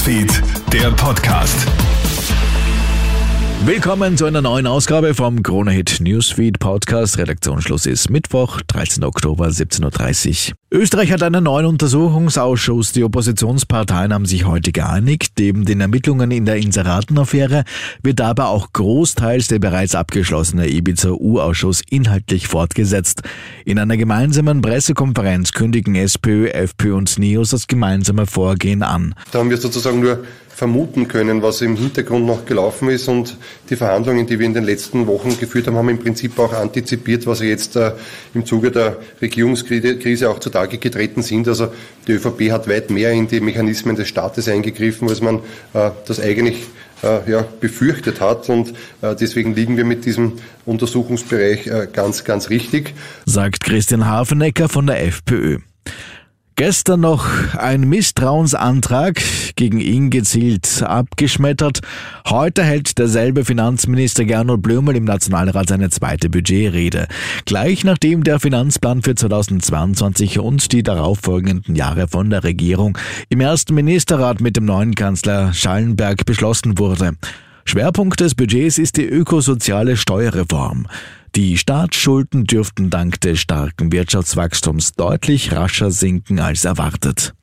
Newsfeed, der Podcast. Willkommen zu einer neuen Ausgabe vom Kronehit Newsfeed Podcast. Redaktionsschluss ist Mittwoch, 13. Oktober, 17.30 Uhr. Österreich hat einen neuen Untersuchungsausschuss. Die Oppositionsparteien haben sich heute geeinigt. Neben den Ermittlungen in der Inseratenaffäre wird dabei auch großteils der bereits abgeschlossene Ibiza-U-Ausschuss inhaltlich fortgesetzt. In einer gemeinsamen Pressekonferenz kündigen SPÖ, FPÖ und NEOS das gemeinsame Vorgehen an. Da haben wir sozusagen nur vermuten können, was im Hintergrund noch gelaufen ist. Und die Verhandlungen, die wir in den letzten Wochen geführt haben, haben im Prinzip auch antizipiert, was jetzt äh, im Zuge der Regierungskrise auch zutage getreten sind. Also die ÖVP hat weit mehr in die Mechanismen des Staates eingegriffen, als man äh, das eigentlich äh, ja, befürchtet hat. Und äh, deswegen liegen wir mit diesem Untersuchungsbereich äh, ganz, ganz richtig. Sagt Christian Hafenecker von der FPÖ. Gestern noch ein Misstrauensantrag gegen ihn gezielt abgeschmettert. Heute hält derselbe Finanzminister Gernot Blömel im Nationalrat seine zweite Budgetrede. Gleich nachdem der Finanzplan für 2022 und die darauffolgenden Jahre von der Regierung im ersten Ministerrat mit dem neuen Kanzler Schallenberg beschlossen wurde. Schwerpunkt des Budgets ist die ökosoziale Steuerreform. Die Staatsschulden dürften dank des starken Wirtschaftswachstums deutlich rascher sinken als erwartet.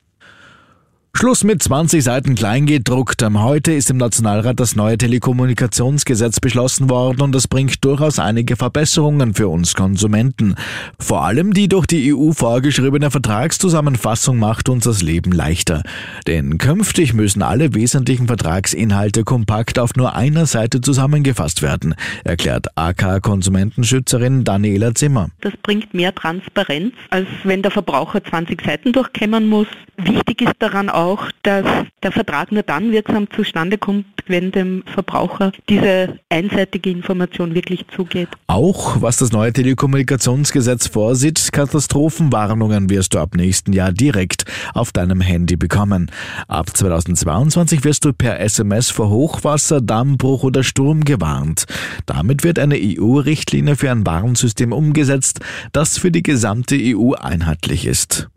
Schluss mit 20 Seiten Kleingedruckt. Heute ist im Nationalrat das neue Telekommunikationsgesetz beschlossen worden und das bringt durchaus einige Verbesserungen für uns Konsumenten. Vor allem die durch die EU vorgeschriebene Vertragszusammenfassung macht uns das Leben leichter. Denn künftig müssen alle wesentlichen Vertragsinhalte kompakt auf nur einer Seite zusammengefasst werden, erklärt AK-Konsumentenschützerin Daniela Zimmer. Das bringt mehr Transparenz, als wenn der Verbraucher 20 Seiten durchkämmern muss. Wichtig ist daran auch, auch, dass der Vertrag nur dann wirksam zustande kommt, wenn dem Verbraucher diese einseitige Information wirklich zugeht. Auch was das neue Telekommunikationsgesetz vorsieht, Katastrophenwarnungen wirst du ab nächsten Jahr direkt auf deinem Handy bekommen. Ab 2022 wirst du per SMS vor Hochwasser, Dammbruch oder Sturm gewarnt. Damit wird eine EU-Richtlinie für ein Warnsystem umgesetzt, das für die gesamte EU einheitlich ist.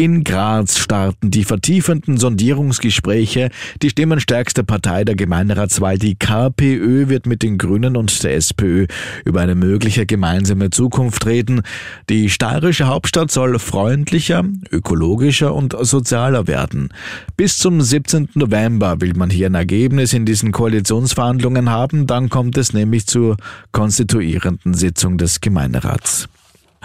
In Graz starten die vertiefenden Sondierungsgespräche. Die stimmenstärkste Partei der Gemeinderatswahl, die KPÖ, wird mit den Grünen und der SPÖ über eine mögliche gemeinsame Zukunft reden. Die steirische Hauptstadt soll freundlicher, ökologischer und sozialer werden. Bis zum 17. November will man hier ein Ergebnis in diesen Koalitionsverhandlungen haben. Dann kommt es nämlich zur konstituierenden Sitzung des Gemeinderats.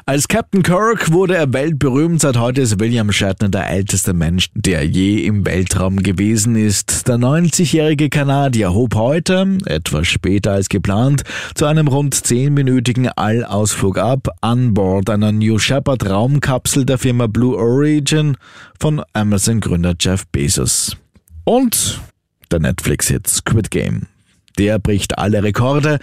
Als Captain Kirk wurde er weltberühmt. Seit heute ist William Shatner der älteste Mensch, der je im Weltraum gewesen ist. Der 90-jährige Kanadier hob heute, etwas später als geplant, zu einem rund zehnminütigen Allausflug ab an Bord einer New Shepard Raumkapsel der Firma Blue Origin von Amazon-Gründer Jeff Bezos. Und der Netflix-Hit Squid Game. Der bricht alle Rekorde.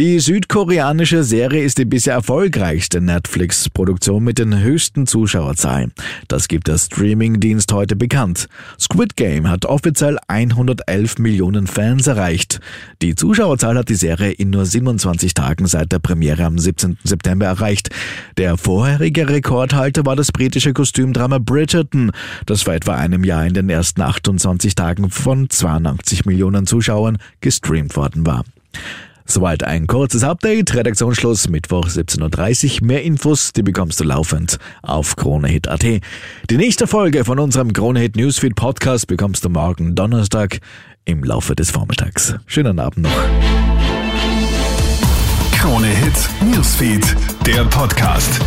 Die südkoreanische Serie ist die bisher erfolgreichste Netflix-Produktion mit den höchsten Zuschauerzahlen. Das gibt der Streaming-Dienst heute bekannt. Squid Game hat offiziell 111 Millionen Fans erreicht. Die Zuschauerzahl hat die Serie in nur 27 Tagen seit der Premiere am 17. September erreicht. Der vorherige Rekordhalter war das britische Kostümdrama Bridgerton, das vor etwa einem Jahr in den ersten 28 Tagen von 82 Millionen Zuschauern gestreamt worden war. Soweit ein kurzes Update. Redaktionsschluss Mittwoch 17.30 Uhr. Mehr Infos, die bekommst du laufend auf KroneHit.at. Die nächste Folge von unserem KroneHit Newsfeed Podcast bekommst du morgen Donnerstag im Laufe des Vormittags. Schönen Abend noch. KroneHit Newsfeed, der Podcast.